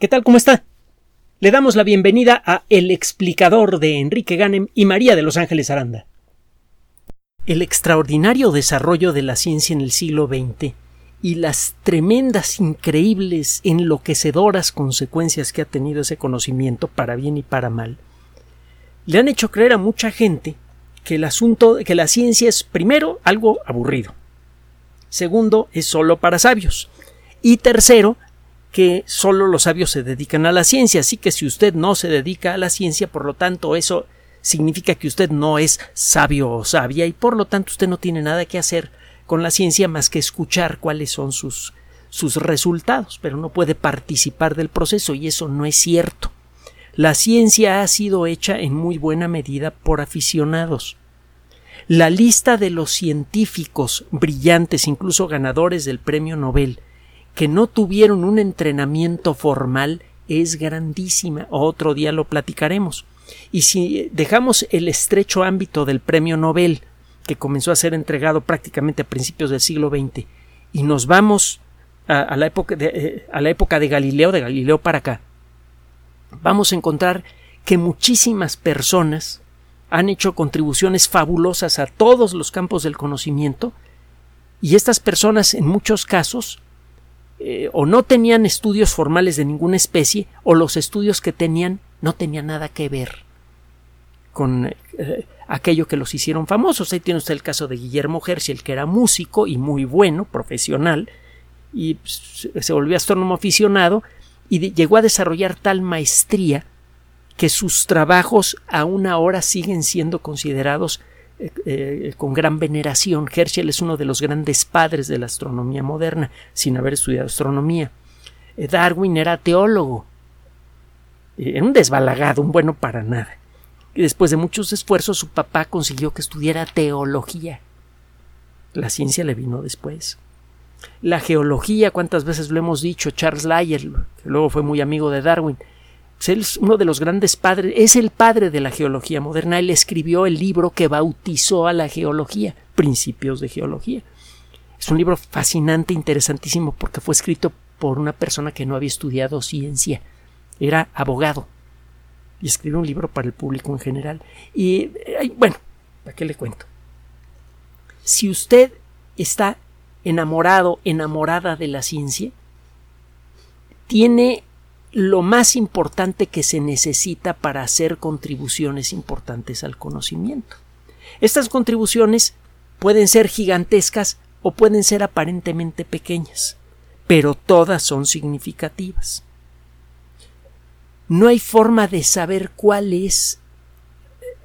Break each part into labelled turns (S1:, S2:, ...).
S1: ¿Qué tal? ¿Cómo está? Le damos la bienvenida a El explicador de Enrique Ganem y María de Los Ángeles Aranda. El extraordinario desarrollo de la ciencia en el siglo XX y las tremendas, increíbles, enloquecedoras consecuencias que ha tenido ese conocimiento, para bien y para mal, le han hecho creer a mucha gente que el asunto, que la ciencia es primero algo aburrido, segundo es solo para sabios y tercero que solo los sabios se dedican a la ciencia, así que si usted no se dedica a la ciencia, por lo tanto eso significa que usted no es sabio o sabia y por lo tanto usted no tiene nada que hacer con la ciencia más que escuchar cuáles son sus, sus resultados, pero no puede participar del proceso y eso no es cierto. La ciencia ha sido hecha en muy buena medida por aficionados. La lista de los científicos brillantes, incluso ganadores del premio Nobel, que no tuvieron un entrenamiento formal es grandísima. Otro día lo platicaremos. Y si dejamos el estrecho ámbito del premio Nobel, que comenzó a ser entregado prácticamente a principios del siglo XX, y nos vamos a, la, época de, eh, a la época de Galileo, de Galileo para acá, vamos a encontrar que muchísimas personas han hecho contribuciones fabulosas a todos los campos del conocimiento, y estas personas en muchos casos eh, o no tenían estudios formales de ninguna especie o los estudios que tenían no tenían nada que ver con eh, aquello que los hicieron famosos. Ahí tiene usted el caso de Guillermo Herschel, que era músico y muy bueno, profesional, y se volvió astrónomo aficionado y llegó a desarrollar tal maestría que sus trabajos aún ahora siguen siendo considerados eh, eh, con gran veneración. Herschel es uno de los grandes padres de la astronomía moderna, sin haber estudiado astronomía. Eh, Darwin era teólogo. Era un desbalagado, un bueno para nada. Y después de muchos esfuerzos, su papá consiguió que estudiara teología. La ciencia le vino después. La geología, cuántas veces lo hemos dicho, Charles Lyell, que luego fue muy amigo de Darwin, es uno de los grandes padres, es el padre de la geología moderna. Él escribió el libro que bautizó a la geología, Principios de Geología. Es un libro fascinante, interesantísimo, porque fue escrito por una persona que no había estudiado ciencia. Era abogado. Y escribió un libro para el público en general. Y bueno, ¿para qué le cuento? Si usted está enamorado, enamorada de la ciencia, tiene lo más importante que se necesita para hacer contribuciones importantes al conocimiento. Estas contribuciones pueden ser gigantescas o pueden ser aparentemente pequeñas, pero todas son significativas. No hay forma de saber cuál es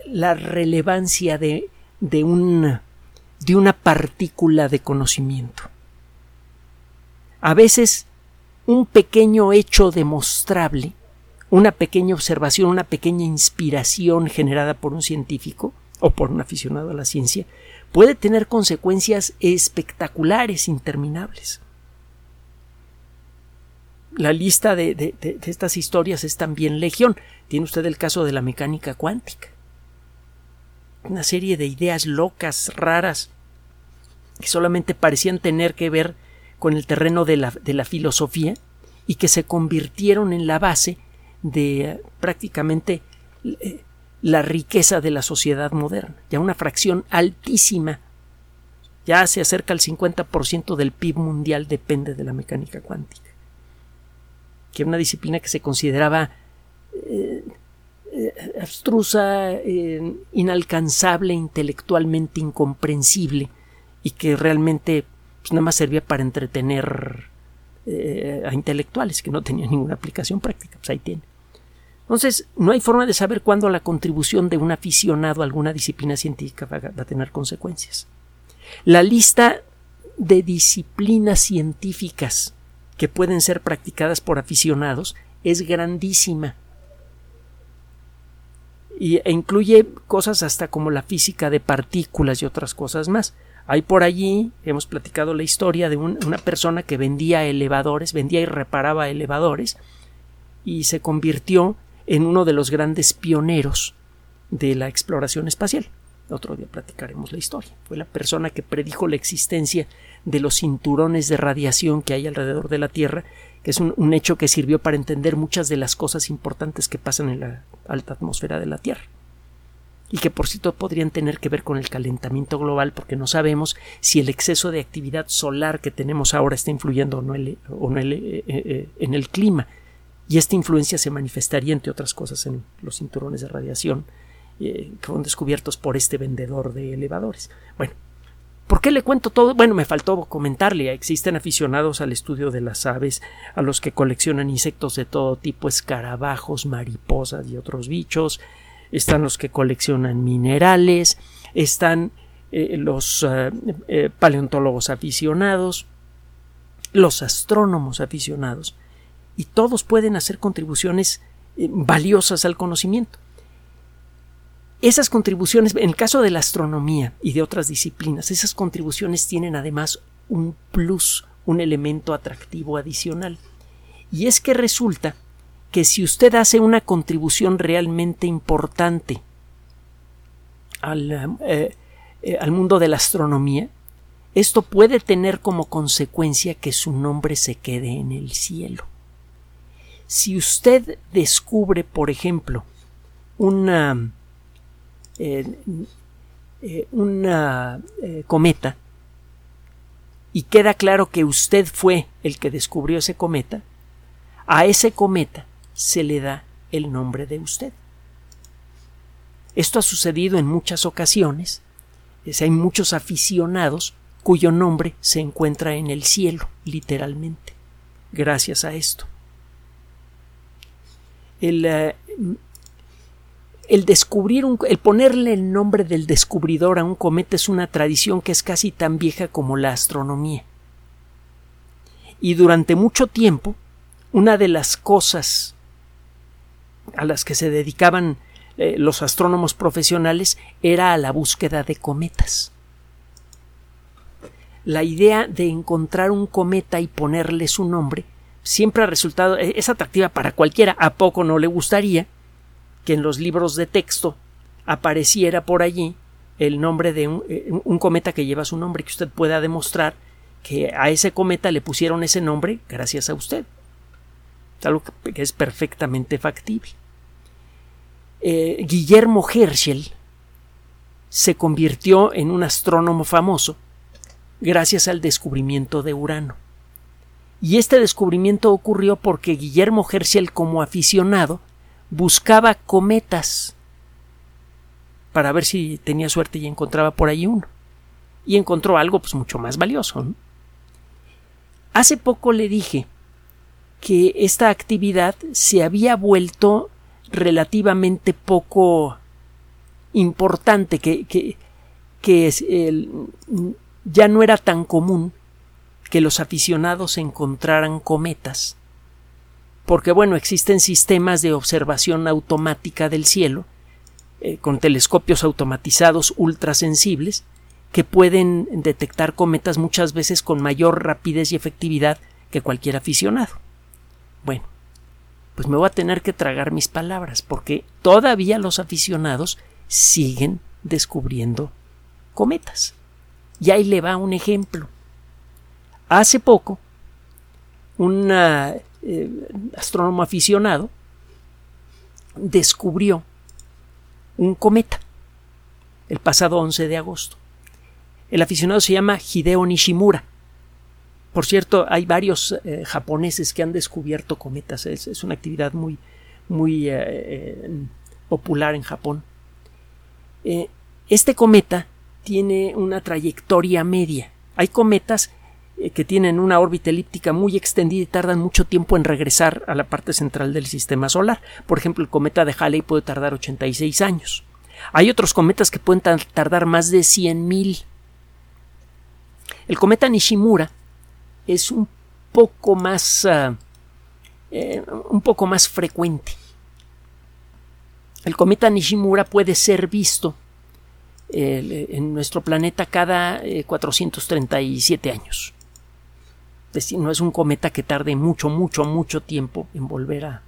S1: la relevancia de, de, de una partícula de conocimiento. A veces un pequeño hecho demostrable, una pequeña observación, una pequeña inspiración generada por un científico o por un aficionado a la ciencia, puede tener consecuencias espectaculares, interminables. La lista de, estas historias es también legión. Tiene usted el caso de la mecánica cuántica. Una serie de ideas locas, raras, que solamente parecían tener que ver con el terreno de la, de la filosofía y que se convirtieron en la base de eh, prácticamente eh, la riqueza de la sociedad moderna, ya una fracción altísima, ya se acerca al 50% del PIB mundial depende de la mecánica cuántica, que es una disciplina que se consideraba eh, abstrusa, inalcanzable, intelectualmente incomprensible y que realmente pues nada más servía para entretener eh, a intelectuales que no tenían ninguna aplicación práctica. Pues ahí tiene. Entonces, no hay forma de saber cuándo la contribución de un aficionado a alguna disciplina científica va a tener consecuencias. La lista de disciplinas científicas que pueden ser practicadas por aficionados es grandísima e incluye cosas hasta como la física de partículas y otras cosas más. Hay por allí, hemos platicado la historia de una persona que vendía elevadores, vendía y reparaba elevadores, y se convirtió en uno de los grandes pioneros de la exploración espacial. Otro día platicaremos la historia. Fue la persona que predijo la existencia de los cinturones de radiación que hay alrededor de la Tierra que es un, hecho que sirvió para entender muchas de las cosas importantes que pasan en la alta atmósfera de la Tierra y que por cierto podrían tener que ver con el calentamiento global porque no sabemos si el exceso de actividad solar que tenemos ahora está influyendo o no, eh, eh, en el clima y esta influencia se manifestaría entre otras cosas en los cinturones de radiación eh, que fueron descubiertos por este vendedor de elevadores. Bueno, ¿Por qué le cuento todo? Bueno, me faltó comentarle. Existen aficionados al estudio de las aves, a los que coleccionan insectos de todo tipo, escarabajos, mariposas y otros bichos. Están los que coleccionan minerales. Están eh, los eh, eh, paleontólogos aficionados. Los astrónomos aficionados. Y todos pueden hacer contribuciones valiosas al conocimiento. Esas contribuciones, en el caso de la astronomía y de otras disciplinas, esas contribuciones tienen además un plus, un elemento atractivo adicional. Y es que resulta que si usted hace una contribución realmente importante al, eh, eh, al mundo de la astronomía, esto puede tener como consecuencia que su nombre se quede en el cielo. Si usted descubre, por ejemplo, una eh, una cometa y queda claro que usted fue el que descubrió ese cometa, a ese cometa se le da el nombre de usted. Esto ha sucedido en muchas ocasiones. hay muchos aficionados cuyo nombre se encuentra en el cielo, literalmente, gracias a esto. El, eh, el descubrir un, el ponerle el nombre del descubridor a un cometa es una tradición que es casi tan vieja como la astronomía. Y durante mucho tiempo, una de las cosas a las que se dedicaban eh, los astrónomos profesionales era a la búsqueda de cometas. La idea de encontrar un cometa y ponerle su nombre siempre ha resultado eh, es atractiva para cualquiera, a poco no le gustaría que en los libros de texto apareciera por allí el nombre de eh, un, cometa que lleva su nombre, que usted pueda demostrar que a ese cometa le pusieron ese nombre gracias a usted. Es algo que es perfectamente factible. Eh, Guillermo Herschel se convirtió en un astrónomo famoso gracias al descubrimiento de Urano. Y este descubrimiento ocurrió porque Guillermo Herschel, como aficionado, buscaba cometas para ver si tenía suerte y encontraba por ahí uno. Y encontró algo pues mucho más valioso. Hace poco le dije que esta actividad se había vuelto relativamente poco importante, que, que, ya no era tan común que los aficionados encontraran cometas porque bueno, existen sistemas de observación automática del cielo eh, con telescopios automatizados ultrasensibles que pueden detectar cometas muchas veces con mayor rapidez y efectividad que cualquier aficionado. Bueno, pues me voy a tener que tragar mis palabras porque todavía los aficionados siguen descubriendo cometas. Y ahí le va un ejemplo. Hace poco, una eh, astrónomo aficionado, descubrió un cometa el pasado 11 de agosto. El aficionado se llama Hideo Nishimura. Por cierto, hay varios eh, japoneses que han descubierto cometas. Es, una actividad muy, muy eh, popular en Japón. este cometa tiene una trayectoria media. Hay cometas eh, que tienen una órbita elíptica muy extendida y tardan mucho tiempo en regresar a la parte central del sistema solar. Por ejemplo, el cometa de Halley puede tardar 86 años. Hay otros cometas que pueden tardar más de 100.000. El cometa Nishimura es un poco más ah, eh, un poco más frecuente. El cometa Nishimura puede ser visto eh, en nuestro planeta cada 437 años no es un cometa que tarde mucho, mucho, mucho tiempo en volver a,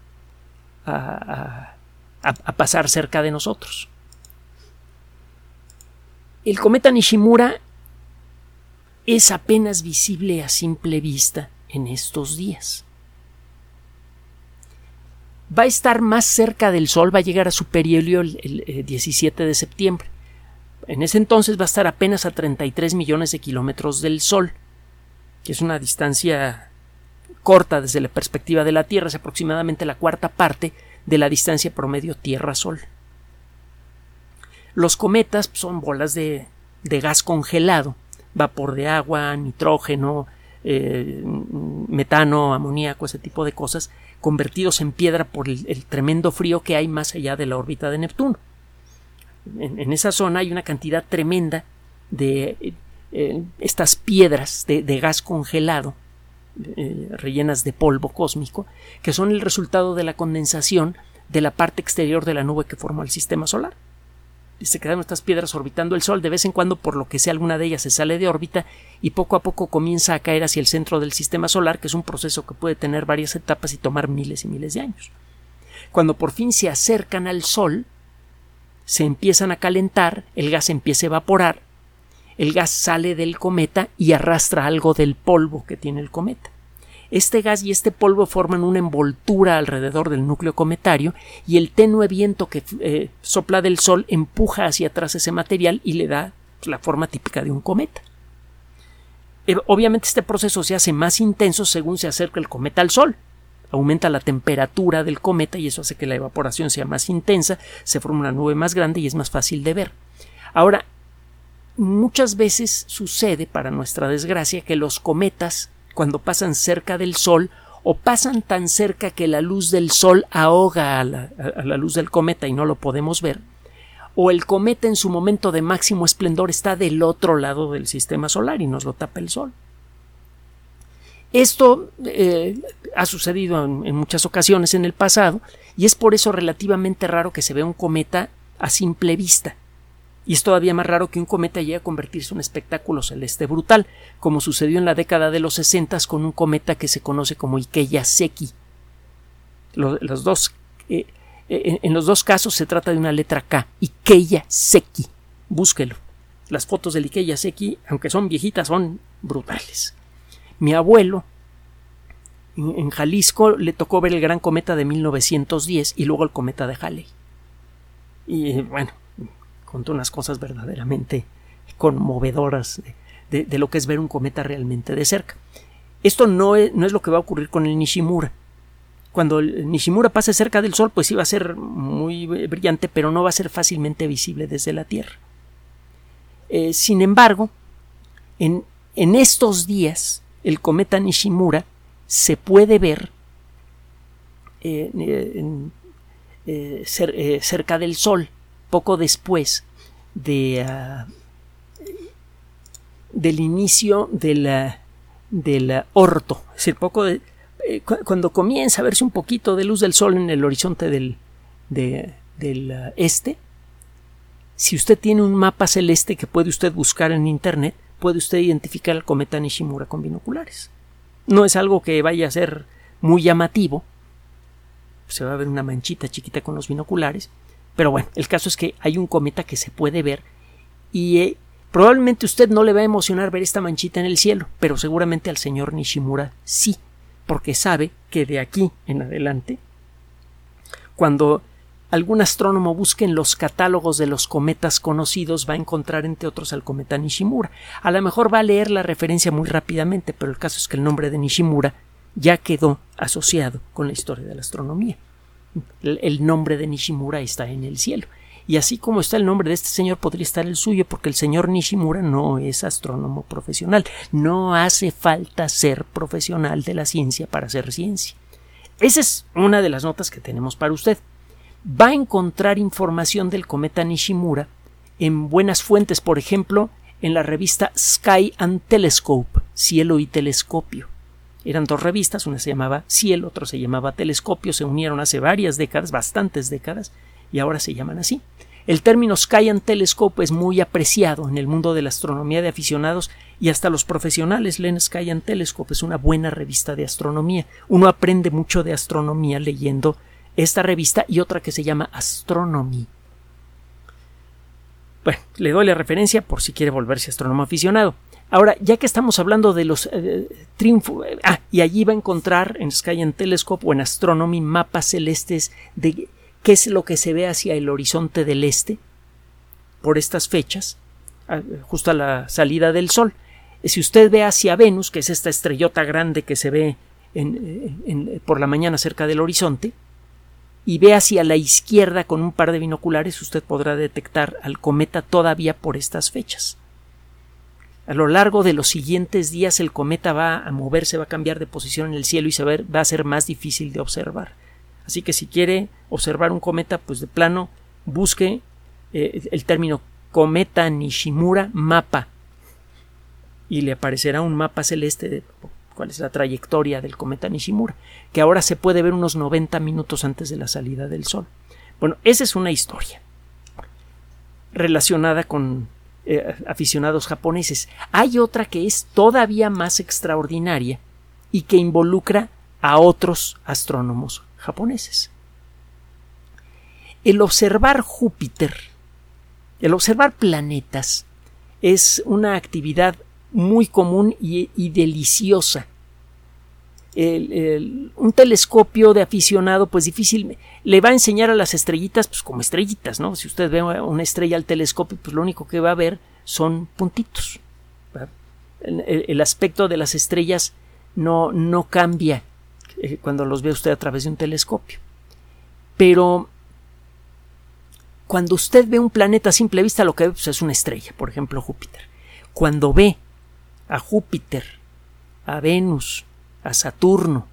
S1: a, a, pasar cerca de nosotros. El cometa Nishimura es apenas visible a simple vista en estos días. va a estar más cerca del Sol, va a llegar a su perihelio el, 17 de septiembre. En ese entonces va a estar apenas a 33 millones de kilómetros del Sol, que es una distancia corta desde la perspectiva de la Tierra, es aproximadamente la cuarta parte de la distancia promedio Tierra-Sol. Los cometas son bolas de, gas congelado, vapor de agua, nitrógeno, eh, metano, amoníaco, ese tipo de cosas, convertidos en piedra por el, tremendo frío que hay más allá de la órbita de Neptuno. En, esa zona hay una cantidad tremenda de eh, estas piedras de, gas congelado eh, rellenas de polvo cósmico, que son el resultado de la condensación de la parte exterior de la nube que formó el sistema solar se quedan estas piedras orbitando el Sol, de vez en cuando por lo que sea alguna de ellas se sale de órbita y poco a poco comienza a caer hacia el centro del sistema solar, que es un proceso que puede tener varias etapas y tomar miles y miles de años. Cuando por fin se acercan al Sol, se empiezan a calentar, el gas empieza a evaporar, el gas sale del cometa y arrastra algo del polvo que tiene el cometa. Este gas y este polvo forman una envoltura alrededor del núcleo cometario y el tenue viento que eh, sopla del Sol empuja hacia atrás ese material y le da la forma típica de un cometa. Eh, obviamente este proceso se hace más intenso según se acerca el cometa al Sol. Aumenta la temperatura del cometa y eso hace que la evaporación sea más intensa, se forma una nube más grande y es más fácil de ver. Ahora, muchas veces sucede, para nuestra desgracia, que los cometas cuando pasan cerca del Sol o pasan tan cerca que la luz del Sol ahoga a la, luz del cometa y no lo podemos ver, o el cometa en su momento de máximo esplendor está del otro lado del sistema solar y nos lo tapa el Sol. Esto eh, ha sucedido en, muchas ocasiones en el pasado y es por eso relativamente raro que se vea un cometa a simple vista. Y es todavía más raro que un cometa llegue a convertirse en un espectáculo celeste brutal, como sucedió en la década de los 60 con un cometa que se conoce como Ikeya Seki. Los, dos, eh, eh, en los dos casos se trata de una letra K, Ikeya Seki. Búsquelo. Las fotos del Ikeya Seki, aunque son viejitas, son brutales. Mi abuelo en Jalisco le tocó ver el gran cometa de 1910 y luego el cometa de Halley. Y bueno, contó unas cosas verdaderamente conmovedoras de, lo que es ver un cometa realmente de cerca. Esto no es, no es, lo que va a ocurrir con el Nishimura. Cuando el Nishimura pase cerca del Sol, pues sí va a ser muy brillante, pero no va a ser fácilmente visible desde la Tierra. Eh, sin embargo, en, en, estos días, el cometa Nishimura se puede ver eh, eh, cerca del Sol poco después de, ah, del inicio del, del orto, es decir, poco de, eh, cuando comienza a verse un poquito de luz del sol en el horizonte del, del ah, este, si usted tiene un mapa celeste que puede usted buscar en internet, puede usted identificar el cometa Nishimura con binoculares. No es algo que vaya a ser muy llamativo. Se va a ver una manchita chiquita con los binoculares, pero bueno, el caso es que hay un cometa que se puede ver y eh, probablemente usted no le va a emocionar ver esta manchita en el cielo, pero seguramente al señor Nishimura sí, porque sabe que de aquí en adelante, cuando algún astrónomo busque en los catálogos de los cometas conocidos va a encontrar entre otros al cometa Nishimura. A lo mejor va a leer la referencia muy rápidamente, pero el caso es que el nombre de Nishimura ya quedó asociado con la historia de la astronomía el nombre de Nishimura está en el cielo. Y así como está el nombre de este señor, podría estar el suyo, porque el señor Nishimura no es astrónomo profesional. No hace falta ser profesional de la ciencia para hacer ciencia. Esa es una de las notas que tenemos para usted. Va a encontrar información del cometa Nishimura en buenas fuentes, por ejemplo, en la revista Sky and Telescope, Cielo y Telescopio. Eran dos revistas, una se llamaba Cielo, otra se llamaba Telescopio, se unieron hace varias décadas, bastantes décadas, y ahora se llaman así. El término Sky and Telescope es muy apreciado en el mundo de la astronomía de aficionados y hasta los profesionales leen Sky and Telescope. Es una buena revista de astronomía. Uno aprende mucho de astronomía leyendo esta revista y otra que se llama Astronomy. Bueno, le doy la referencia por si quiere volverse astrónomo aficionado. Ahora, ya que estamos hablando de los eh, ah, y allí va a encontrar en Sky and Telescope o en Astronomy mapas celestes de qué es lo que se ve hacia el horizonte del este por estas fechas, justo a la salida del Sol. Si usted ve hacia Venus, que es esta estrellota grande que se ve por la mañana cerca del horizonte, y ve hacia la izquierda con un par de binoculares, usted podrá detectar al cometa todavía por estas fechas. A lo largo de los siguientes días el cometa va a moverse, va a cambiar de posición en el cielo y va, a ser más difícil de observar. Así que si quiere observar un cometa, pues de plano busque eh, el término cometa Nishimura mapa y le aparecerá un mapa celeste de cuál es la trayectoria del cometa Nishimura, que ahora se puede ver unos 90 minutos antes de la salida del Sol. Bueno, esa es una historia relacionada con eh, aficionados japoneses. Hay otra que es todavía más extraordinaria y que involucra a otros astrónomos japoneses. El observar Júpiter, el observar planetas, es una actividad muy común y, deliciosa. Un telescopio de aficionado, pues difícil, le va a enseñar a las estrellitas, pues como estrellitas, ¿no? Si usted ve una estrella al telescopio, pues lo único que va a ver son puntitos. El, aspecto de las estrellas no, no cambia eh, cuando los ve usted a través de un telescopio. Pero cuando usted ve un planeta a simple vista, lo que ve pues, es una estrella, por ejemplo Júpiter. Cuando ve a Júpiter, a Venus, a Saturno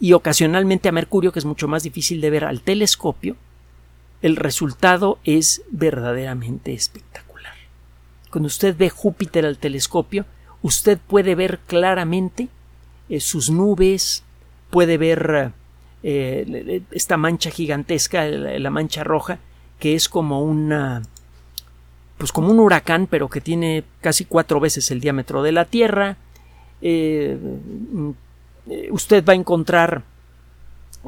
S1: y ocasionalmente a Mercurio, que es mucho más difícil de ver al telescopio, el resultado es verdaderamente espectacular. Cuando usted ve Júpiter al telescopio, usted puede ver claramente eh, sus nubes, puede ver eh, esta mancha gigantesca, la mancha roja, que es como una pues como un huracán, pero que tiene casi cuatro veces el diámetro de la Tierra. Eh, usted va a encontrar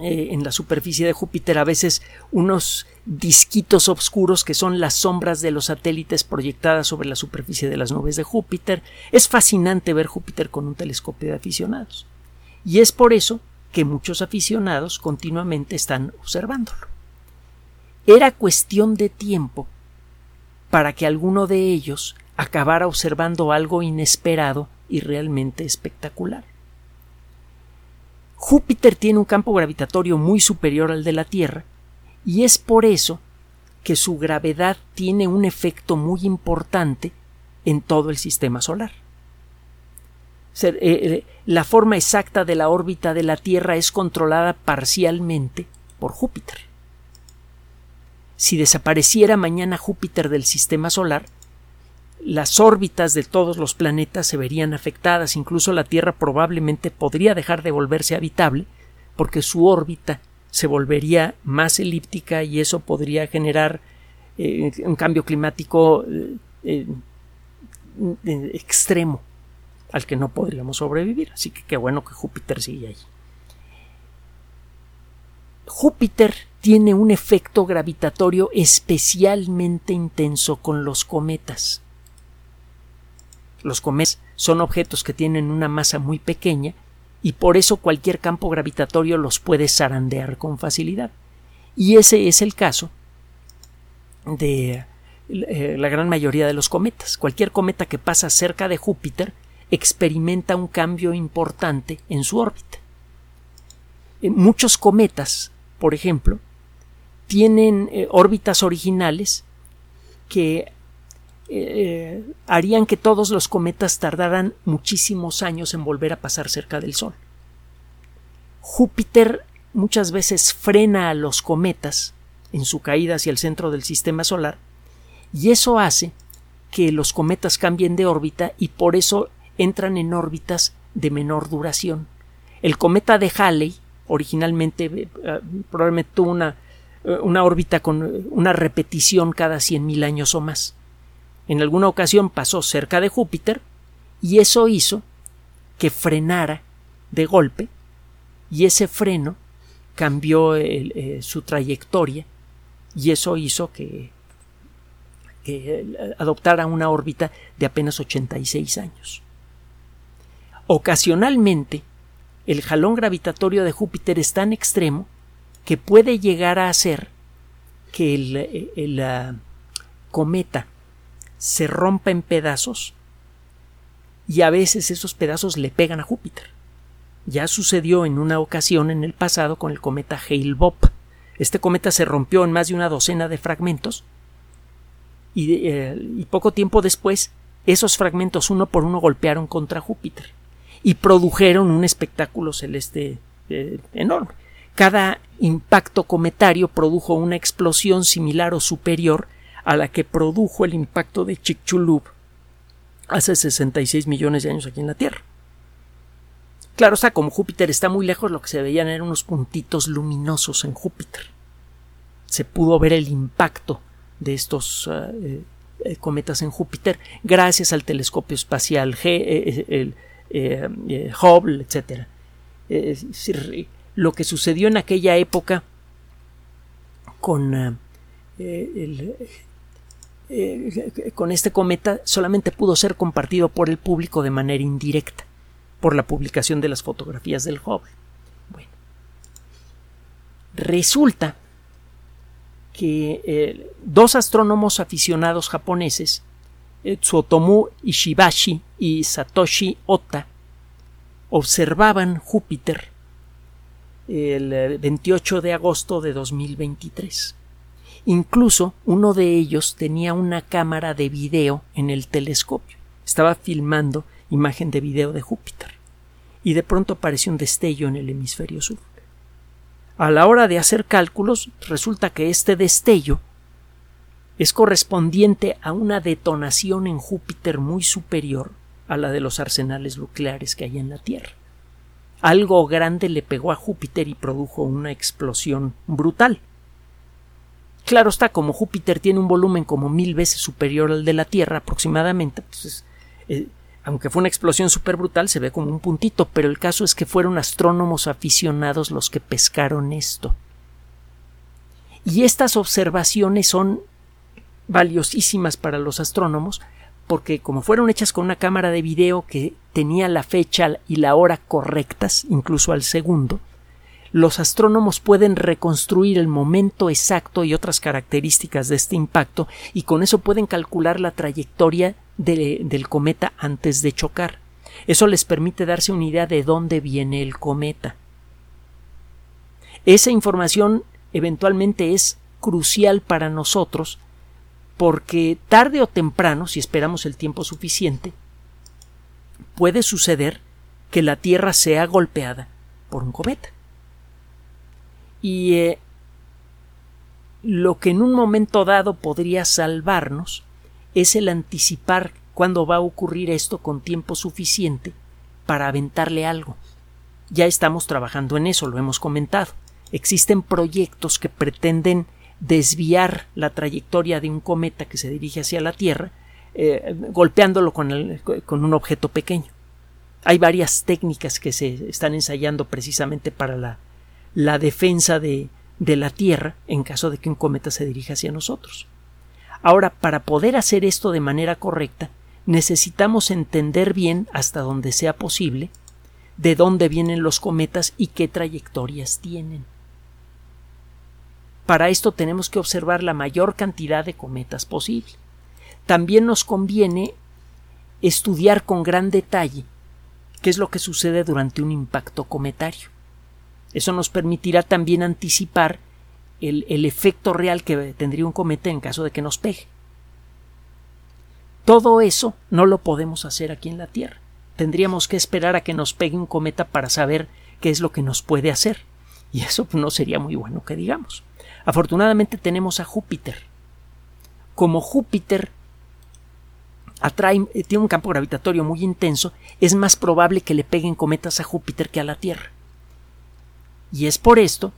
S1: eh, en la superficie de Júpiter a veces unos disquitos oscuros que son las sombras de los satélites proyectadas sobre la superficie de las nubes de Júpiter. Es fascinante ver Júpiter con un telescopio de aficionados. Y es por eso que muchos aficionados continuamente están observándolo. Era cuestión de tiempo para que alguno de ellos acabara observando algo inesperado y realmente espectacular. Júpiter tiene un campo gravitatorio muy superior al de la Tierra y es por eso que su gravedad tiene un efecto muy importante en todo el sistema solar. Eh, eh, la forma exacta de la órbita de la Tierra es controlada parcialmente por Júpiter. Si desapareciera mañana Júpiter del sistema solar, las órbitas de todos los planetas se verían afectadas, incluso la Tierra probablemente podría dejar de volverse habitable, porque su órbita se volvería más elíptica y eso podría generar eh, un cambio climático eh, eh, extremo al que no podríamos sobrevivir. Así que qué bueno que Júpiter sigue ahí. Júpiter tiene un efecto gravitatorio especialmente intenso con los cometas. Los cometas son objetos que tienen una masa muy pequeña y por eso cualquier campo gravitatorio los puede zarandear con facilidad. Y ese es el caso de eh, la gran mayoría de los cometas. Cualquier cometa que pasa cerca de Júpiter experimenta un cambio importante en su órbita. Eh, muchos cometas, por ejemplo, tienen eh, órbitas originales que eh, harían que todos los cometas tardaran muchísimos años en volver a pasar cerca del Sol. Júpiter muchas veces frena a los cometas en su caída hacia el centro del sistema solar y eso hace que los cometas cambien de órbita y por eso entran en órbitas de menor duración. El cometa de Halley originalmente eh, probablemente tuvo una eh, una órbita con una repetición cada cien mil años o más. En alguna ocasión pasó cerca de Júpiter y eso hizo que frenara de golpe y ese freno cambió eh, su trayectoria y eso hizo que, eh, adoptara una órbita de apenas 86 años. Ocasionalmente, el jalón gravitatorio de Júpiter es tan extremo que puede llegar a hacer que el, ah, cometa se rompa en pedazos y a veces esos pedazos le pegan a Júpiter. Ya sucedió en una ocasión en el pasado con el cometa Hale-Bopp. Este cometa se rompió en más de una docena de fragmentos y, eh, poco tiempo después esos fragmentos uno por uno golpearon contra Júpiter y produjeron un espectáculo celeste eh, enorme. Cada impacto cometario produjo una explosión similar o superior a la que produjo el impacto de Chicxulub hace 66 millones de años aquí en la Tierra. Claro está, como Júpiter está muy lejos, lo que se veían eran unos puntitos luminosos en Júpiter. Se pudo ver el impacto de estos eh, eh, cometas en Júpiter gracias al telescopio espacial G, el, eh, eh, Hubble, etc. lo que sucedió en aquella época con, eh, con este cometa solamente pudo ser compartido por el público de manera indirecta, por la publicación de las fotografías del Hubble. Bueno, resulta que dos astrónomos aficionados japoneses Tsutomu Ishibashi y Satoshi Ota observaban Júpiter el 28 de agosto de 2023. Incluso uno de ellos tenía una cámara de video en el telescopio. Estaba filmando imagen de video de Júpiter. Y de pronto apareció un destello en el hemisferio sur. A la hora de hacer cálculos, resulta que este destello es correspondiente a una detonación en Júpiter muy superior a la de los arsenales nucleares que hay en la Tierra. Algo grande le pegó a Júpiter y produjo una explosión brutal. Claro está, como Júpiter tiene un volumen como mil veces superior al de la Tierra aproximadamente, eh, aunque fue una explosión súper brutal, se ve como un puntito, pero el caso es que fueron astrónomos aficionados los que pescaron esto. Y estas observaciones son valiosísimas para los astrónomos porque como fueron hechas con una cámara de video que tenía la fecha y la hora correctas, incluso al segundo, los astrónomos pueden reconstruir el momento exacto y otras características de este impacto y con eso pueden calcular la trayectoria del cometa antes de chocar. Eso les permite darse una idea de dónde viene el cometa. Esa información eventualmente es crucial para nosotros porque tarde o temprano, si esperamos el tiempo suficiente, puede suceder que la Tierra sea golpeada por un cometa. Y eh, lo que en un momento dado podría salvarnos es el anticipar cuándo va a ocurrir esto con tiempo suficiente para aventarle algo. Ya estamos trabajando en eso, lo hemos comentado. Existen proyectos que pretenden desviar la trayectoria de un cometa que se dirige hacia la Tierra, eh, golpeándolo con, con, un objeto pequeño. Hay varias técnicas que se están ensayando precisamente para la, la defensa de, de la Tierra en caso de que un cometa se dirija hacia nosotros. Ahora, para poder hacer esto de manera correcta, necesitamos entender bien, hasta donde sea posible, de dónde vienen los cometas y qué trayectorias tienen. Para esto tenemos que observar la mayor cantidad de cometas posible. También nos conviene estudiar con gran detalle qué es lo que sucede durante un impacto cometario. Eso nos permitirá también anticipar el, efecto real que tendría un cometa en caso de que nos pegue. Todo eso no lo podemos hacer aquí en la Tierra. Tendríamos que esperar a que nos pegue un cometa para saber qué es lo que nos puede hacer. Y eso no sería muy bueno que digamos. Afortunadamente tenemos a Júpiter. Como Júpiter atrae, eh, tiene un campo gravitatorio muy intenso, es más probable que le peguen cometas a Júpiter que a la Tierra. Y es por esto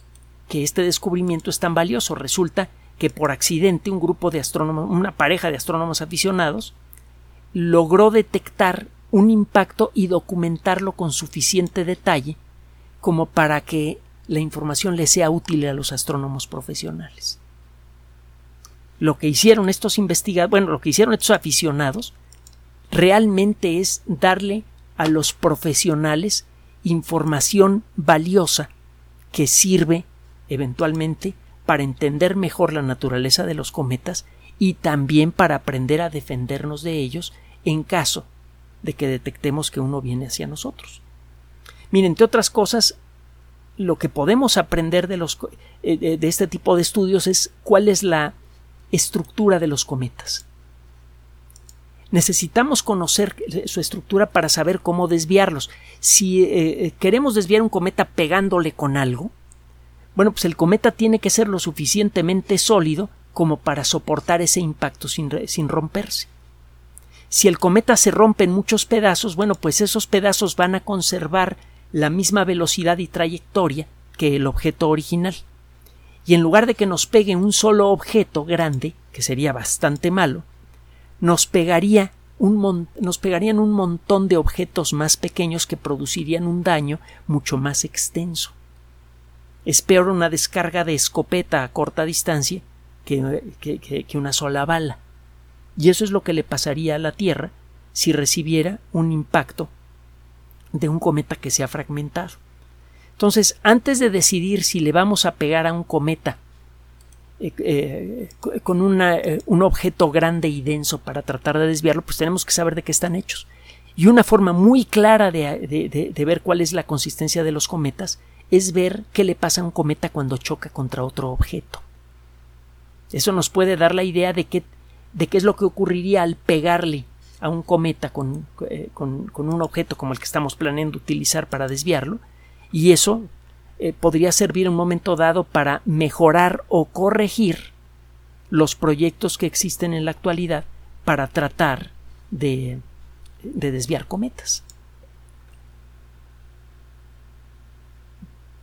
S1: que este descubrimiento es tan valioso. Resulta que por accidente un grupo de astrónomos, una pareja de astrónomos aficionados, logró detectar un impacto y documentarlo con suficiente detalle como para que la información le sea útil a los astrónomos profesionales. lo que hicieron estos investigadores, bueno, lo que hicieron estos aficionados, realmente es darle a los profesionales información valiosa que sirve eventualmente para entender mejor la naturaleza de los cometas y también para aprender a defendernos de ellos en caso de que detectemos que uno viene hacia nosotros. Miren, entre otras cosas, lo que podemos aprender de, los, eh, de este tipo de estudios es cuál es la estructura de los cometas. Necesitamos conocer su estructura para saber cómo desviarlos. Si eh, queremos desviar un cometa pegándole con algo, bueno, pues el cometa tiene que ser lo suficientemente sólido como para soportar ese impacto sin, sin romperse. Si el cometa se rompe en muchos pedazos, bueno, pues esos pedazos van a conservar la misma velocidad y trayectoria que el objeto original. Y en lugar de que nos pegue un solo objeto grande, que sería bastante malo, nos pegaría un nos pegarían un montón de objetos más pequeños que producirían un daño mucho más extenso. Es peor una descarga de escopeta a corta distancia que, que una sola bala. Y eso es lo que le pasaría a la Tierra si recibiera un impacto de un cometa que se ha fragmentado. Entonces, antes de decidir si le vamos a pegar a un cometa eh, eh, con eh, un objeto grande y denso para tratar de desviarlo, pues tenemos que saber de qué están hechos. Y una forma muy clara de, ver cuál es la consistencia de los cometas es ver qué le pasa a un cometa cuando choca contra otro objeto. Eso nos puede dar la idea de qué, de qué es lo que ocurriría al pegarle a un cometa con, con, un objeto como el que estamos planeando utilizar para desviarlo, y eso eh, podría servir en un momento dado para mejorar o corregir los proyectos que existen en la actualidad para tratar de, de desviar cometas.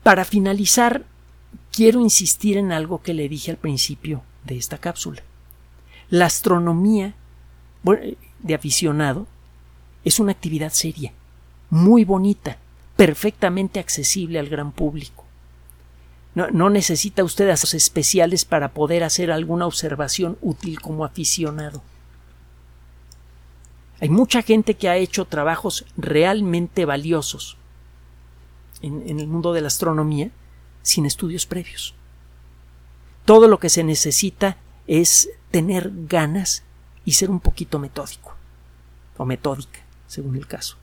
S1: Para finalizar, quiero insistir en algo que le dije al principio de esta cápsula. La astronomía de aficionado es una actividad seria, muy bonita, perfectamente accesible al gran público. No, necesita usted asos especiales para poder hacer alguna observación útil como aficionado. Hay mucha gente que ha hecho trabajos realmente valiosos en, en el mundo de la astronomía sin estudios previos. Todo lo que se necesita es tener ganas y ser un poquito metódico o metódica, según el caso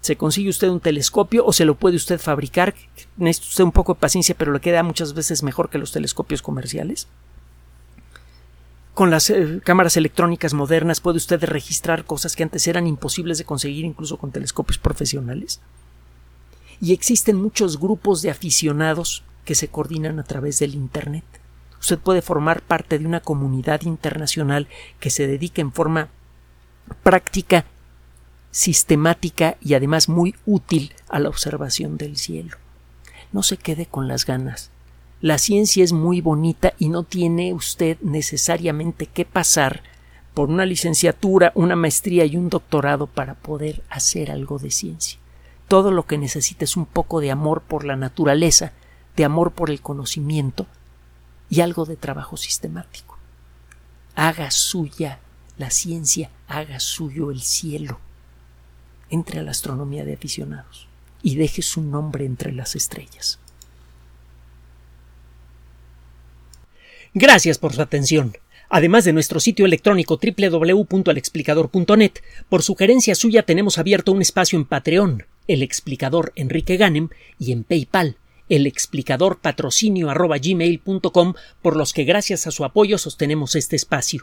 S1: se consigue usted un telescopio o se lo puede usted fabricar. Necesita usted un poco de paciencia, pero le queda muchas veces mejor que los telescopios comerciales. Con las eh, cámaras electrónicas modernas puede usted registrar cosas que antes eran imposibles de conseguir incluso con telescopios profesionales. Y existen muchos grupos de aficionados que se coordinan a través del Internet. Usted puede formar parte de una comunidad internacional que se dedique en forma práctica sistemática y además muy útil a la observación del cielo. No se quede con las ganas. La ciencia es muy bonita y no tiene usted necesariamente que pasar por una licenciatura, una maestría y un doctorado para poder hacer algo de ciencia. Todo lo que necesita es un poco de amor por la naturaleza, de amor por el conocimiento y algo de trabajo sistemático. Haga suya la ciencia, haga suyo el cielo entre a la astronomía de aficionados y deje su nombre entre las estrellas. Gracias por su atención. Además de nuestro sitio electrónico www.alexplicador.net, por sugerencia suya tenemos abierto un espacio en Patreon, el explicador Enrique Ganem, y en PayPal, el explicador patrocinio por los que gracias a su apoyo sostenemos este espacio.